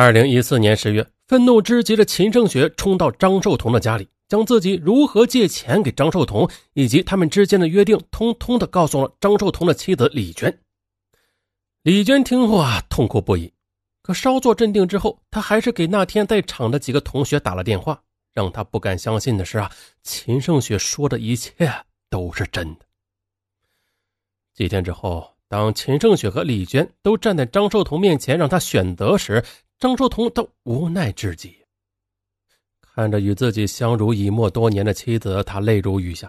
二零一四年十月，愤怒之极的秦胜雪冲到张寿同的家里，将自己如何借钱给张寿同以及他们之间的约定，通通的告诉了张寿同的妻子李娟。李娟听后啊，痛哭不已。可稍作镇定之后，她还是给那天在场的几个同学打了电话。让她不敢相信的是啊，秦胜雪说的一切都是真的。几天之后，当秦胜雪和李娟都站在张寿同面前让他选择时，张寿同都无奈至极。看着与自己相濡以沫多年的妻子，他泪如雨下；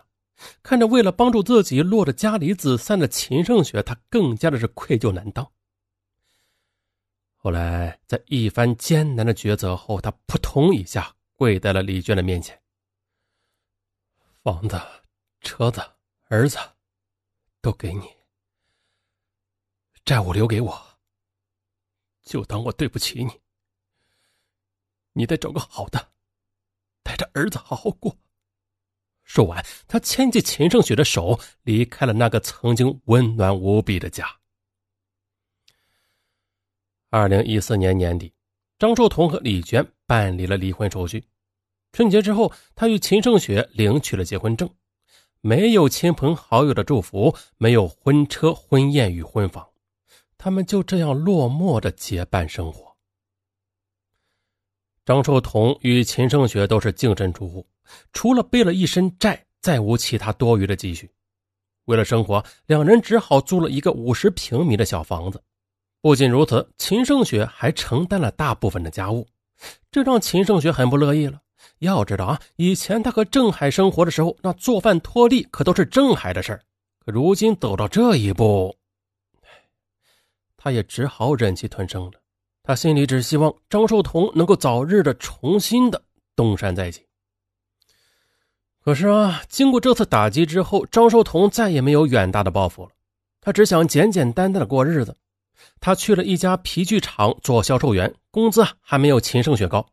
看着为了帮助自己落得家离子散的秦胜雪，他更加的是愧疚难当。后来，在一番艰难的抉择后，他扑通一下。跪在了李娟的面前。房子、车子、儿子，都给你，债务留给我，就当我对不起你。你得找个好的，带着儿子好好过。说完，他牵起秦胜雪的手，离开了那个曾经温暖无比的家。二零一四年年底，张寿同和李娟办理了离婚手续。春节之后，他与秦胜雪领取了结婚证，没有亲朋好友的祝福，没有婚车、婚宴与婚房，他们就这样落寞的结伴生活。张寿同与秦胜雪都是净身出户，除了背了一身债，再无其他多余的积蓄。为了生活，两人只好租了一个五十平米的小房子。不仅如此，秦胜雪还承担了大部分的家务，这让秦胜雪很不乐意了。要知道啊，以前他和郑海生活的时候，那做饭拖地可都是郑海的事儿。可如今走到这一步，他也只好忍气吞声了。他心里只希望张寿同能够早日的重新的东山再起。可是啊，经过这次打击之后，张寿同再也没有远大的抱负了。他只想简简单单的过日子。他去了一家皮具厂做销售员，工资啊还没有秦胜雪高。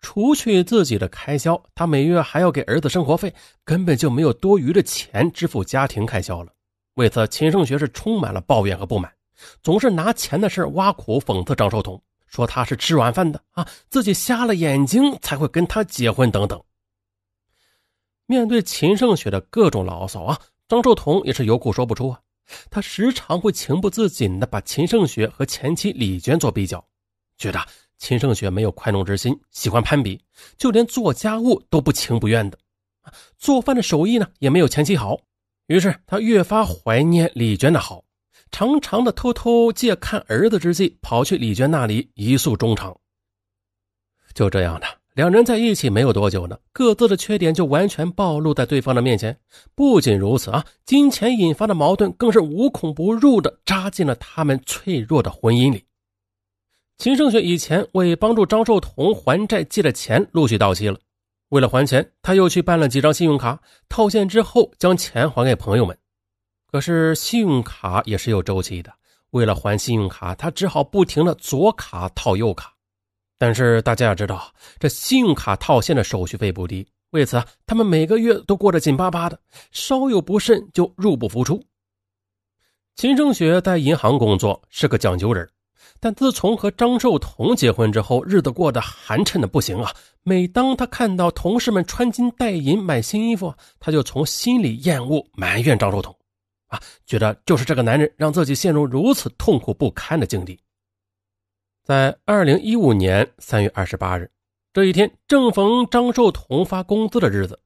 除去自己的开销，他每月还要给儿子生活费，根本就没有多余的钱支付家庭开销了。为此，秦胜学是充满了抱怨和不满，总是拿钱的事挖苦讽刺张寿同，说他是吃软饭的啊，自己瞎了眼睛才会跟他结婚等等。面对秦胜雪的各种牢骚啊，张寿同也是有苦说不出啊。他时常会情不自禁的把秦胜雪和前妻李娟做比较，觉得。秦胜雪没有宽容之心，喜欢攀比，就连做家务都不情不愿的，做饭的手艺呢也没有前妻好。于是他越发怀念李娟的好，常常的偷偷借看儿子之际，跑去李娟那里一诉衷肠。就这样的，两人在一起没有多久呢，各自的缺点就完全暴露在对方的面前。不仅如此啊，金钱引发的矛盾更是无孔不入的扎进了他们脆弱的婚姻里。秦胜雪以前为帮助张寿同还债借的钱陆续到期了，为了还钱，他又去办了几张信用卡，套现之后将钱还给朋友们。可是信用卡也是有周期的，为了还信用卡，他只好不停的左卡套右卡。但是大家要知道，这信用卡套现的手续费不低，为此他们每个月都过得紧巴巴的，稍有不慎就入不敷出。秦胜雪在银行工作，是个讲究人。但自从和张寿同结婚之后，日子过得寒碜的不行啊！每当他看到同事们穿金戴银买新衣服，他就从心里厌恶埋怨张寿同，啊，觉得就是这个男人让自己陷入如此痛苦不堪的境地。在二零一五年三月二十八日这一天，正逢张寿同发工资的日子。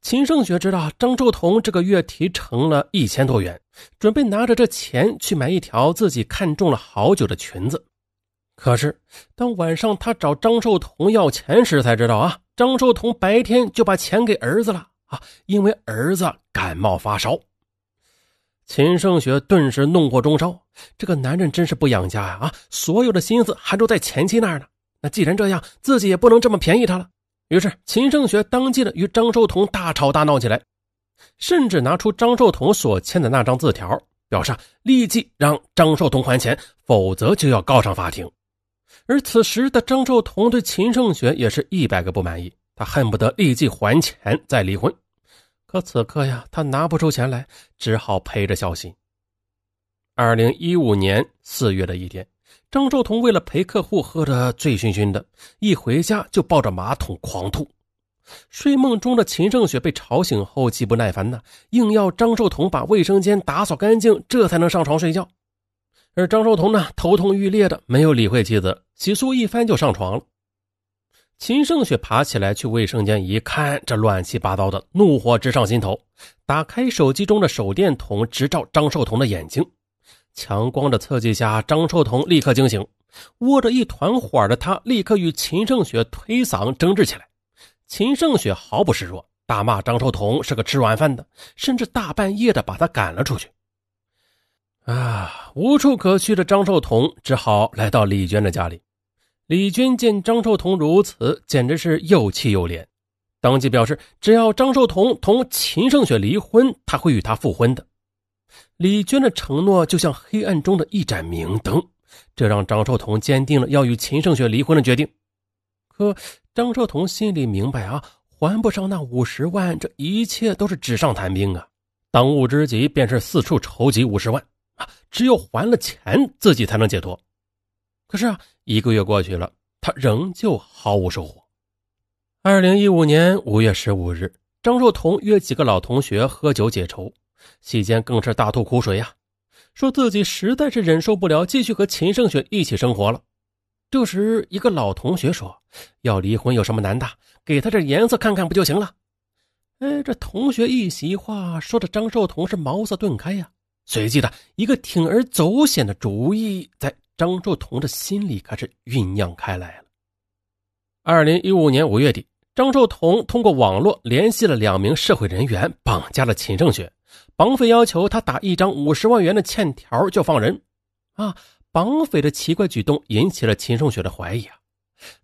秦胜雪知道张寿同这个月提成了一千多元，准备拿着这钱去买一条自己看中了好久的裙子。可是，当晚上他找张寿同要钱时，才知道啊，张寿同白天就把钱给儿子了啊，因为儿子感冒发烧。秦胜雪顿时怒火中烧，这个男人真是不养家呀！啊，所有的心思还都在前妻那儿呢。那既然这样，自己也不能这么便宜他了。于是，秦胜雪当即的与张寿同大吵大闹起来，甚至拿出张寿同所签的那张字条，表示立即让张寿同还钱，否则就要告上法庭。而此时的张寿同对秦胜雪也是一百个不满意，他恨不得立即还钱再离婚。可此刻呀，他拿不出钱来，只好陪着孝心。二零一五年四月的一天，张寿同为了陪客户喝得醉醺醺的，一回家就抱着马桶狂吐。睡梦中的秦胜雪被吵醒后，极不耐烦呢，硬要张寿同把卫生间打扫干净，这才能上床睡觉。而张寿同呢，头痛欲裂的，没有理会妻子，洗漱一番就上床了。秦胜雪爬起来去卫生间一看，这乱七八糟的，怒火直上心头，打开手机中的手电筒，直照张寿同的眼睛。强光的刺激下，张寿同立刻惊醒，窝着一团火的他立刻与秦胜雪推搡争执起来。秦胜雪毫不示弱，大骂张寿同是个吃软饭的，甚至大半夜的把他赶了出去。啊，无处可去的张寿同只好来到李娟的家里。李军见张寿同如此，简直是又气又怜，当即表示，只要张寿同同秦胜雪离婚，他会与她复婚的。李娟的承诺就像黑暗中的一盏明灯，这让张寿同坚定了要与秦胜雪离婚的决定。可张寿同心里明白啊，还不上那五十万，这一切都是纸上谈兵啊！当务之急便是四处筹集五十万啊，只有还了钱，自己才能解脱。可是啊，一个月过去了，他仍旧毫无收获。二零一五年五月十五日，张寿同约几个老同学喝酒解愁，席间更是大吐苦水呀，说自己实在是忍受不了继续和秦胜雪一起生活了。这时，一个老同学说：“要离婚有什么难的？给他点颜色看看不就行了？”哎，这同学一席话说的张寿同是茅塞顿开呀，随即的一个铤而走险的主意在。张寿同的心里开始酝酿开来了。二零一五年五月底，张寿同通过网络联系了两名社会人员，绑架了秦胜雪，绑匪要求他打一张五十万元的欠条就放人。啊，绑匪的奇怪举动引起了秦胜雪的怀疑啊，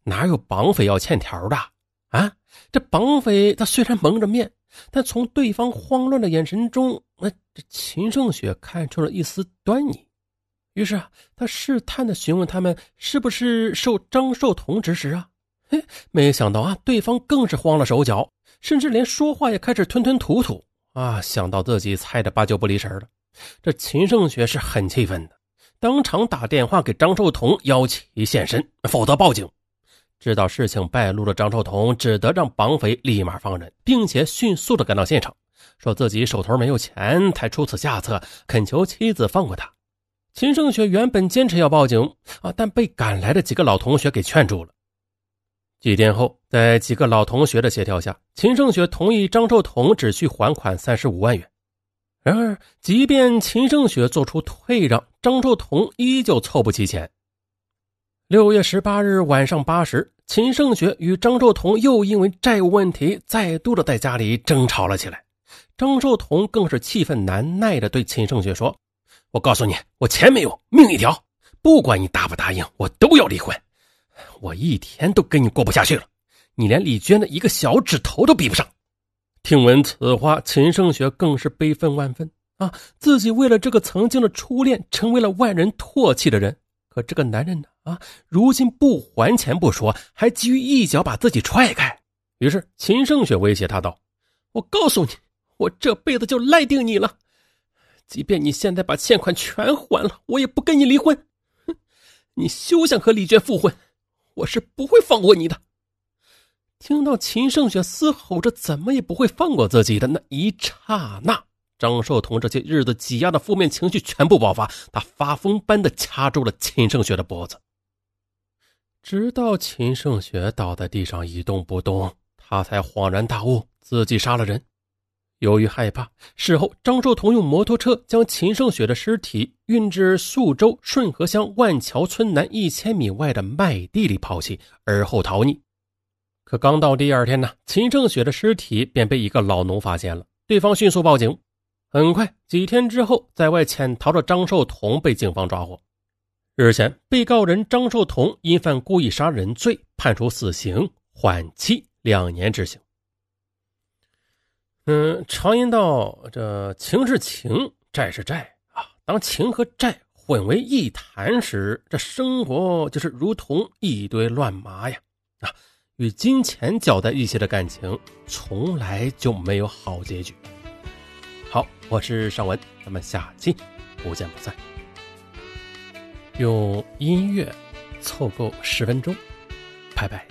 哪有绑匪要欠条的？啊，这绑匪他虽然蒙着面，但从对方慌乱的眼神中，那这秦胜雪看出了一丝端倪。于是啊，他试探的询问他们是不是受张寿同指使啊？嘿，没想到啊，对方更是慌了手脚，甚至连说话也开始吞吞吐吐啊！想到自己猜的八九不离十了，这秦胜雪是很气愤的，当场打电话给张寿同邀其现身，否则报警。知道事情败露了，张寿同只得让绑匪立马放人，并且迅速的赶到现场，说自己手头没有钱，才出此下策，恳求妻子放过他。秦胜雪原本坚持要报警啊，但被赶来的几个老同学给劝住了。几天后，在几个老同学的协调下，秦胜雪同意张寿同只需还款三十五万元。然而，即便秦胜雪做出退让，张寿同依旧凑不齐钱。六月十八日晚上八时，秦胜雪与张寿同又因为债务问题再度的在家里争吵了起来。张寿同更是气愤难耐的对秦胜雪说。我告诉你，我钱没有，命一条。不管你答不答应，我都要离婚。我一天都跟你过不下去了。你连李娟的一个小指头都比不上。听闻此话，秦胜雪更是悲愤万分啊！自己为了这个曾经的初恋，成为了万人唾弃的人。可这个男人呢？啊，如今不还钱不说，还急于一脚把自己踹开。于是，秦胜雪威胁他道：“我告诉你，我这辈子就赖定你了。”即便你现在把欠款全还了，我也不跟你离婚。哼，你休想和李娟复婚，我是不会放过你的。听到秦胜雪嘶吼着怎么也不会放过自己的那一刹那，张寿同这些日子挤压的负面情绪全部爆发，他发疯般的掐住了秦胜雪的脖子，直到秦胜雪倒在地上一动不动，他才恍然大悟，自己杀了人。由于害怕，事后张寿同用摩托车将秦胜雪的尸体运至宿州顺河乡万桥村南一千米外的麦地里抛弃，而后逃匿。可刚到第二天呢，秦胜雪的尸体便被一个老农发现了，对方迅速报警。很快，几天之后，在外潜逃的张寿同被警方抓获。日前，被告人张寿同因犯故意杀人罪，判处死刑，缓期两年执行。嗯，常言道，这情是情，债是债啊。当情和债混为一谈时，这生活就是如同一堆乱麻呀！啊，与金钱搅在一起的感情，从来就没有好结局。好，我是尚文，咱们下期不见不散。用音乐凑够十分钟，拜拜。